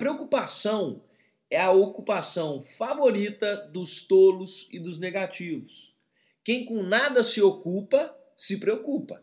preocupação é a ocupação favorita dos tolos e dos negativos. Quem com nada se ocupa, se preocupa.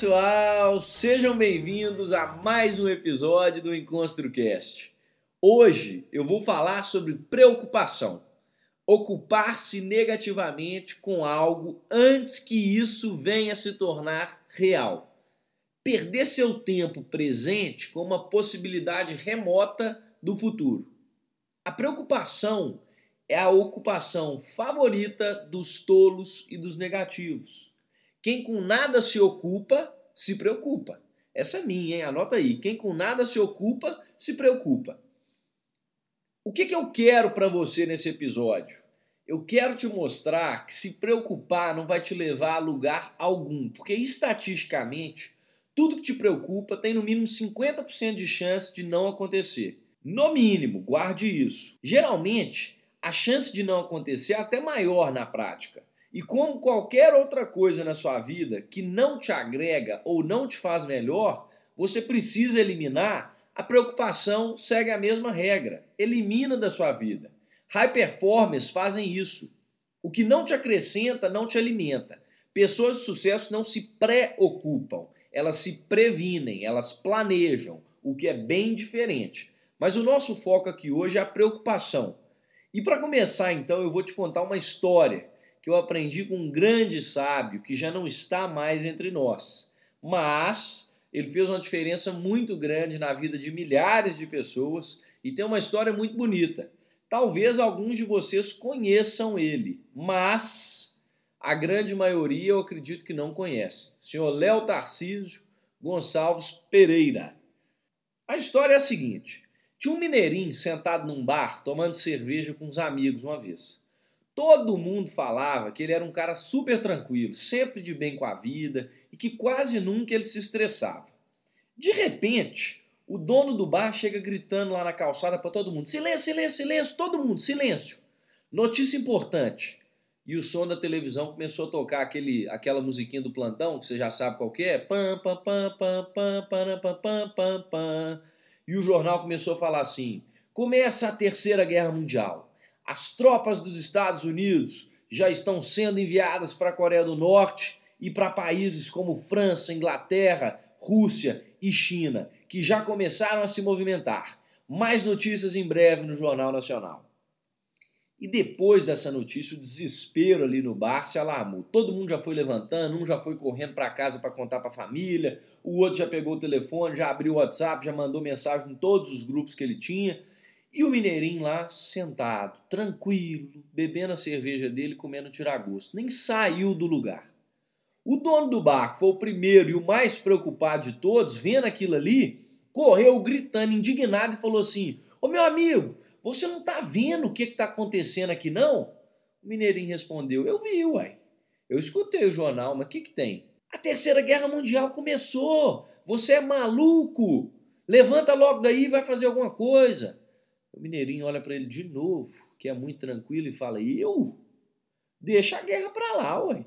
Pessoal, sejam bem-vindos a mais um episódio do EnconstruCast. Hoje eu vou falar sobre preocupação. Ocupar-se negativamente com algo antes que isso venha se tornar real. Perder seu tempo presente com uma possibilidade remota do futuro. A preocupação é a ocupação favorita dos tolos e dos negativos quem com nada se ocupa, se preocupa. Essa é minha, hein? Anota aí. Quem com nada se ocupa, se preocupa. O que, que eu quero para você nesse episódio? Eu quero te mostrar que se preocupar não vai te levar a lugar algum, porque estatisticamente, tudo que te preocupa tem no mínimo 50% de chance de não acontecer. No mínimo, guarde isso. Geralmente, a chance de não acontecer é até maior na prática. E como qualquer outra coisa na sua vida que não te agrega ou não te faz melhor, você precisa eliminar, a preocupação segue a mesma regra. Elimina da sua vida. High performers fazem isso. O que não te acrescenta não te alimenta. Pessoas de sucesso não se preocupam, elas se previnem, elas planejam, o que é bem diferente. Mas o nosso foco aqui hoje é a preocupação. E para começar, então, eu vou te contar uma história que eu aprendi com um grande sábio que já não está mais entre nós. Mas ele fez uma diferença muito grande na vida de milhares de pessoas e tem uma história muito bonita. Talvez alguns de vocês conheçam ele, mas a grande maioria eu acredito que não conhece. Senhor Léo Tarcísio Gonçalves Pereira. A história é a seguinte: tinha um mineirinho sentado num bar tomando cerveja com uns amigos uma vez. Todo mundo falava que ele era um cara super tranquilo, sempre de bem com a vida e que quase nunca ele se estressava. De repente, o dono do bar chega gritando lá na calçada para todo mundo: silêncio, silêncio, silêncio, todo mundo, silêncio. Notícia importante. E o som da televisão começou a tocar aquele, aquela musiquinha do plantão, que você já sabe qual que é. Pam, pam, pam, pam, pam, pam, pam, pam, pam, pam. E o jornal começou a falar assim: começa a Terceira Guerra Mundial. As tropas dos Estados Unidos já estão sendo enviadas para a Coreia do Norte e para países como França, Inglaterra, Rússia e China, que já começaram a se movimentar. Mais notícias em breve no Jornal Nacional. E depois dessa notícia, o desespero ali no bar se alarmou. Todo mundo já foi levantando, um já foi correndo para casa para contar para a família, o outro já pegou o telefone, já abriu o WhatsApp, já mandou mensagem em todos os grupos que ele tinha. E o Mineirinho lá sentado, tranquilo, bebendo a cerveja dele, comendo tiragosto. Nem saiu do lugar. O dono do barco foi o primeiro e o mais preocupado de todos, vendo aquilo ali, correu gritando, indignado e falou assim: Ô meu amigo, você não tá vendo o que, que tá acontecendo aqui, não? O Mineirinho respondeu: Eu vi, uai. Eu escutei o jornal, mas o que, que tem? A Terceira Guerra Mundial começou! Você é maluco! Levanta logo daí e vai fazer alguma coisa. O Mineirinho olha para ele de novo, que é muito tranquilo, e fala: Eu? Deixa a guerra para lá, ué.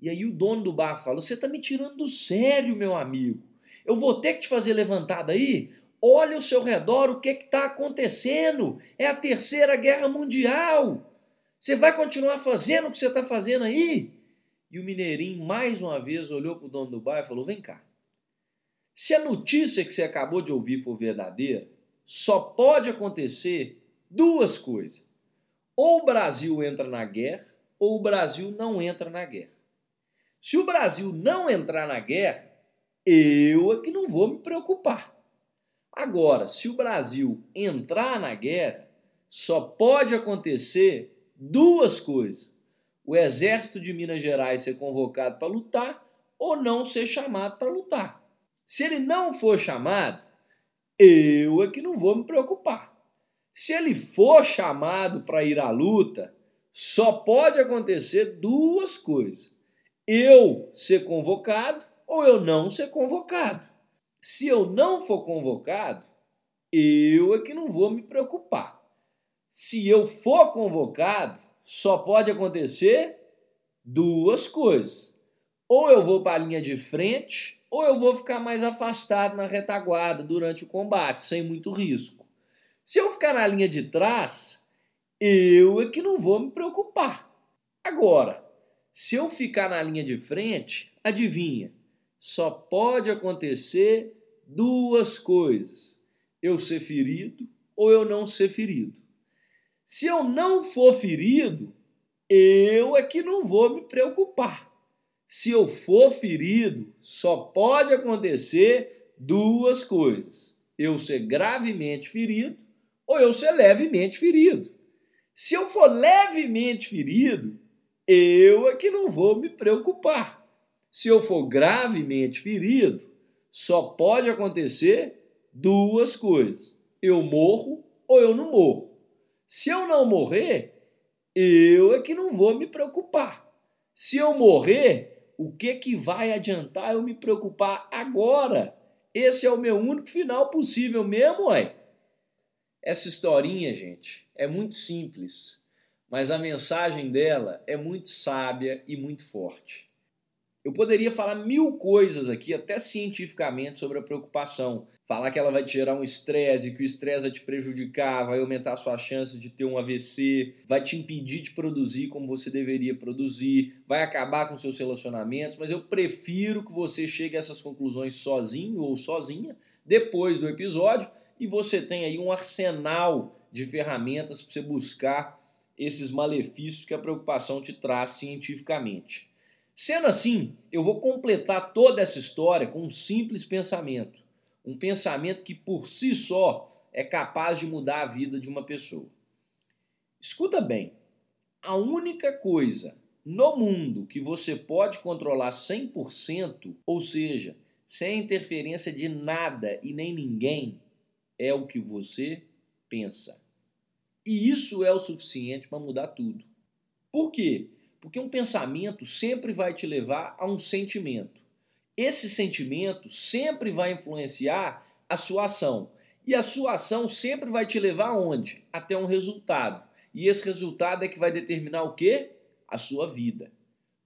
E aí o dono do bar fala: Você tá me tirando do sério, meu amigo. Eu vou ter que te fazer levantada aí? Olha ao seu redor o que está acontecendo. É a terceira guerra mundial. Você vai continuar fazendo o que você está fazendo aí? E o Mineirinho, mais uma vez, olhou para o dono do bar e falou: Vem cá. Se a notícia que você acabou de ouvir for verdadeira, só pode acontecer duas coisas. Ou o Brasil entra na guerra, ou o Brasil não entra na guerra. Se o Brasil não entrar na guerra, eu é que não vou me preocupar. Agora, se o Brasil entrar na guerra, só pode acontecer duas coisas: o exército de Minas Gerais ser convocado para lutar ou não ser chamado para lutar. Se ele não for chamado, eu é que não vou me preocupar. Se ele for chamado para ir à luta, só pode acontecer duas coisas: eu ser convocado ou eu não ser convocado. Se eu não for convocado, eu é que não vou me preocupar. Se eu for convocado, só pode acontecer duas coisas. Ou eu vou para a linha de frente, ou eu vou ficar mais afastado na retaguarda durante o combate, sem muito risco. Se eu ficar na linha de trás, eu é que não vou me preocupar. Agora, se eu ficar na linha de frente, adivinha, só pode acontecer duas coisas: eu ser ferido ou eu não ser ferido. Se eu não for ferido, eu é que não vou me preocupar. Se eu for ferido, só pode acontecer duas coisas: eu ser gravemente ferido ou eu ser levemente ferido. Se eu for levemente ferido, eu é que não vou me preocupar. Se eu for gravemente ferido, só pode acontecer duas coisas: eu morro ou eu não morro. Se eu não morrer, eu é que não vou me preocupar. Se eu morrer, o que que vai adiantar eu me preocupar agora? Esse é o meu único final possível mesmo, ué. Essa historinha, gente, é muito simples, mas a mensagem dela é muito sábia e muito forte. Eu poderia falar mil coisas aqui, até cientificamente, sobre a preocupação. Falar que ela vai te gerar um estresse, que o estresse vai te prejudicar, vai aumentar a sua chance de ter um AVC, vai te impedir de produzir como você deveria produzir, vai acabar com seus relacionamentos, mas eu prefiro que você chegue a essas conclusões sozinho ou sozinha depois do episódio e você tem aí um arsenal de ferramentas para você buscar esses malefícios que a preocupação te traz cientificamente. Sendo assim, eu vou completar toda essa história com um simples pensamento. Um pensamento que por si só é capaz de mudar a vida de uma pessoa. Escuta bem: a única coisa no mundo que você pode controlar 100%, ou seja, sem interferência de nada e nem ninguém, é o que você pensa. E isso é o suficiente para mudar tudo. Por quê? Porque um pensamento sempre vai te levar a um sentimento. Esse sentimento sempre vai influenciar a sua ação. E a sua ação sempre vai te levar aonde? Até um resultado. E esse resultado é que vai determinar o quê? A sua vida.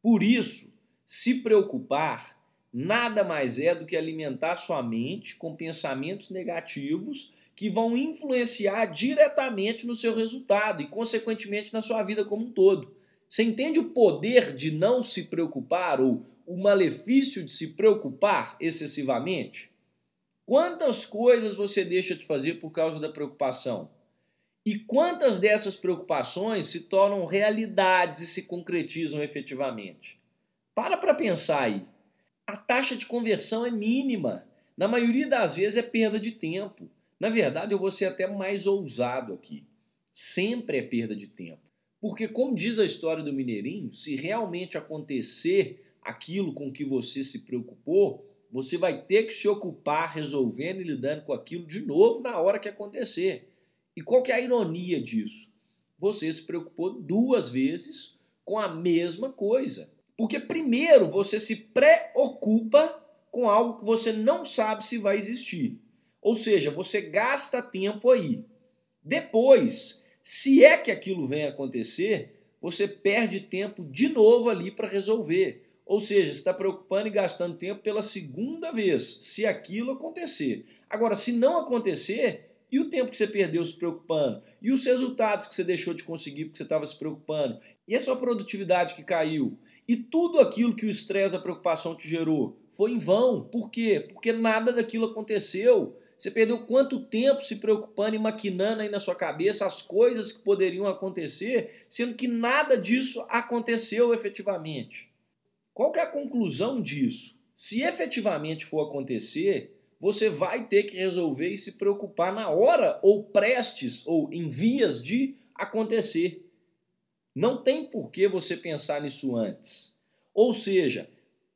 Por isso, se preocupar nada mais é do que alimentar sua mente com pensamentos negativos que vão influenciar diretamente no seu resultado e, consequentemente, na sua vida como um todo. Você entende o poder de não se preocupar ou o malefício de se preocupar excessivamente? Quantas coisas você deixa de fazer por causa da preocupação? E quantas dessas preocupações se tornam realidades e se concretizam efetivamente? Para para pensar aí a taxa de conversão é mínima. Na maioria das vezes é perda de tempo. Na verdade, eu vou ser até mais ousado aqui. Sempre é perda de tempo. Porque, como diz a história do Mineirinho, se realmente acontecer aquilo com que você se preocupou, você vai ter que se ocupar resolvendo e lidando com aquilo de novo na hora que acontecer. E qual que é a ironia disso? Você se preocupou duas vezes com a mesma coisa. Porque primeiro você se preocupa com algo que você não sabe se vai existir. Ou seja, você gasta tempo aí. Depois, se é que aquilo vem acontecer, você perde tempo de novo ali para resolver. Ou seja, você está preocupando e gastando tempo pela segunda vez, se aquilo acontecer. Agora, se não acontecer, e o tempo que você perdeu se preocupando? E os resultados que você deixou de conseguir porque você estava se preocupando? E a sua produtividade que caiu? E tudo aquilo que o estresse, a preocupação te gerou foi em vão. Por quê? Porque nada daquilo aconteceu. Você perdeu quanto tempo se preocupando e maquinando aí na sua cabeça as coisas que poderiam acontecer, sendo que nada disso aconteceu efetivamente? Qual que é a conclusão disso? Se efetivamente for acontecer, você vai ter que resolver e se preocupar na hora ou prestes ou em vias de acontecer. Não tem por que você pensar nisso antes. Ou seja,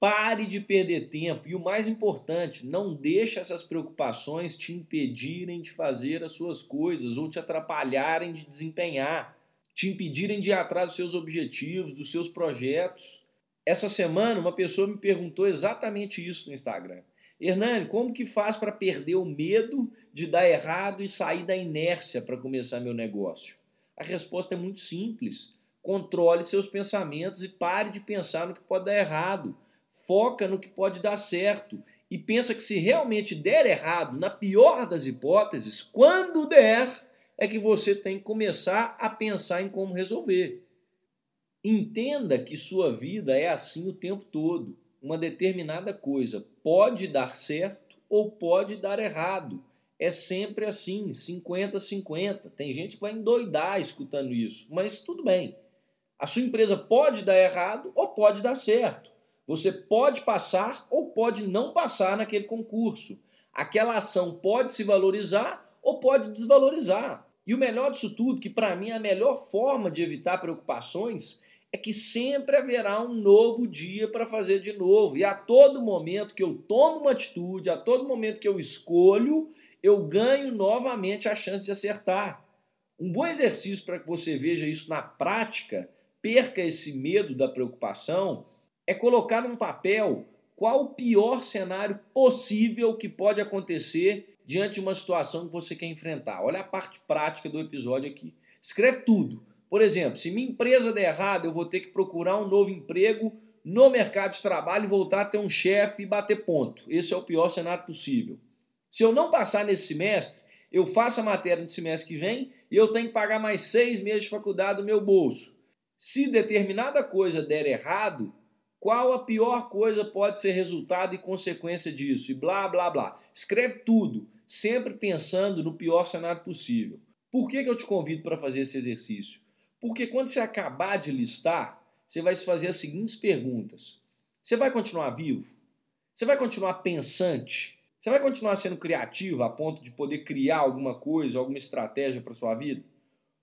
Pare de perder tempo e o mais importante, não deixe essas preocupações te impedirem de fazer as suas coisas ou te atrapalharem de desempenhar, te impedirem de ir atrás dos seus objetivos, dos seus projetos. Essa semana uma pessoa me perguntou exatamente isso no Instagram. Hernani, como que faz para perder o medo de dar errado e sair da inércia para começar meu negócio? A resposta é muito simples. Controle seus pensamentos e pare de pensar no que pode dar errado foca no que pode dar certo e pensa que se realmente der errado, na pior das hipóteses, quando der, é que você tem que começar a pensar em como resolver. Entenda que sua vida é assim o tempo todo. Uma determinada coisa pode dar certo ou pode dar errado. É sempre assim, 50-50. Tem gente que vai endoidar escutando isso, mas tudo bem. A sua empresa pode dar errado ou pode dar certo. Você pode passar ou pode não passar naquele concurso. Aquela ação pode se valorizar ou pode desvalorizar. E o melhor disso tudo, que para mim é a melhor forma de evitar preocupações, é que sempre haverá um novo dia para fazer de novo. E a todo momento que eu tomo uma atitude, a todo momento que eu escolho, eu ganho novamente a chance de acertar. Um bom exercício para que você veja isso na prática, perca esse medo da preocupação, é colocar num papel qual o pior cenário possível que pode acontecer diante de uma situação que você quer enfrentar. Olha a parte prática do episódio aqui. Escreve tudo. Por exemplo, se minha empresa der errado, eu vou ter que procurar um novo emprego no mercado de trabalho e voltar a ter um chefe e bater ponto. Esse é o pior cenário possível. Se eu não passar nesse semestre, eu faço a matéria no semestre que vem e eu tenho que pagar mais seis meses de faculdade do meu bolso. Se determinada coisa der errado, qual a pior coisa pode ser resultado e consequência disso? E blá, blá, blá. Escreve tudo, sempre pensando no pior cenário possível. Por que, que eu te convido para fazer esse exercício? Porque quando você acabar de listar, você vai se fazer as seguintes perguntas: Você vai continuar vivo? Você vai continuar pensante? Você vai continuar sendo criativo a ponto de poder criar alguma coisa, alguma estratégia para sua vida?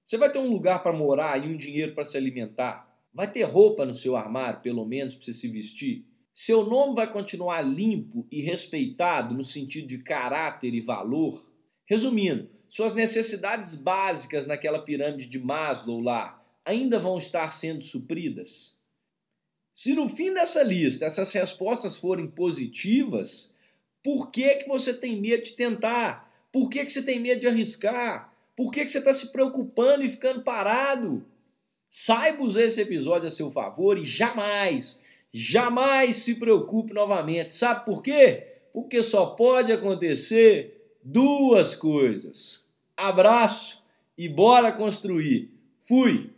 Você vai ter um lugar para morar e um dinheiro para se alimentar? Vai ter roupa no seu armário, pelo menos, para você se vestir? Seu nome vai continuar limpo e respeitado no sentido de caráter e valor? Resumindo, suas necessidades básicas naquela pirâmide de Maslow lá ainda vão estar sendo supridas? Se no fim dessa lista essas respostas forem positivas, por que, que você tem medo de tentar? Por que, que você tem medo de arriscar? Por que, que você está se preocupando e ficando parado? Saiba usar esse episódio a seu favor e jamais, jamais se preocupe novamente. Sabe por quê? Porque só pode acontecer duas coisas. Abraço e bora construir. Fui!